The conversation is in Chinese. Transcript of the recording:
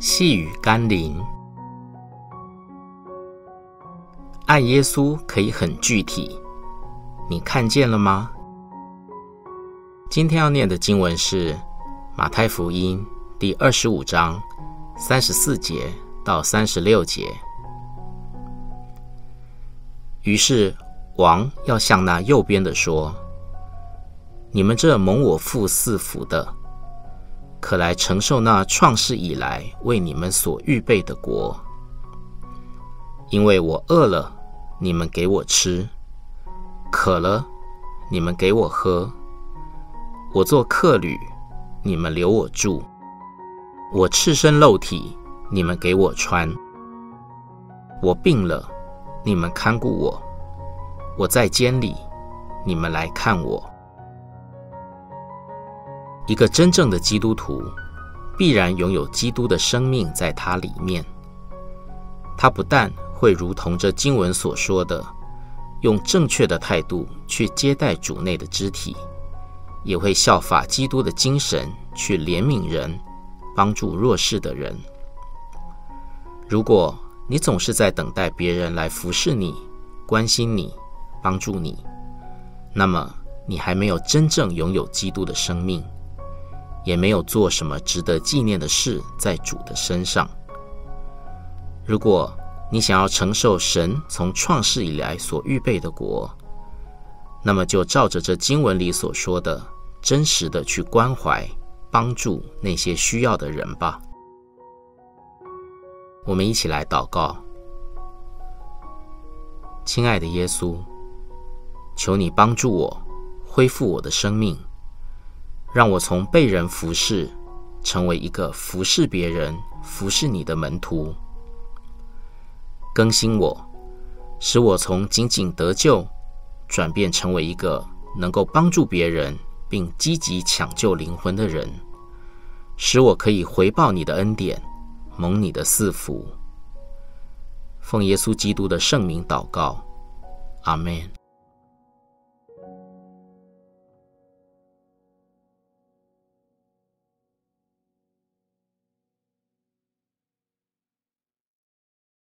细雨甘霖，爱耶稣可以很具体，你看见了吗？今天要念的经文是马太福音第二十五章三十四节到三十六节。于是王要向那右边的说：“你们这蒙我父赐福的。”可来承受那创世以来为你们所预备的国，因为我饿了，你们给我吃；渴了，你们给我喝；我做客旅，你们留我住；我赤身露体，你们给我穿；我病了，你们看顾我；我在监里，你们来看我。一个真正的基督徒，必然拥有基督的生命在他里面。他不但会如同这经文所说的，用正确的态度去接待主内的肢体，也会效法基督的精神去怜悯人，帮助弱势的人。如果你总是在等待别人来服侍你、关心你、帮助你，那么你还没有真正拥有基督的生命。也没有做什么值得纪念的事在主的身上。如果你想要承受神从创世以来所预备的国，那么就照着这经文里所说的，真实的去关怀、帮助那些需要的人吧。我们一起来祷告：亲爱的耶稣，求你帮助我，恢复我的生命。让我从被人服侍，成为一个服侍别人、服侍你的门徒。更新我，使我从仅仅得救，转变成为一个能够帮助别人并积极抢救灵魂的人，使我可以回报你的恩典，蒙你的赐福。奉耶稣基督的圣名祷告，阿门。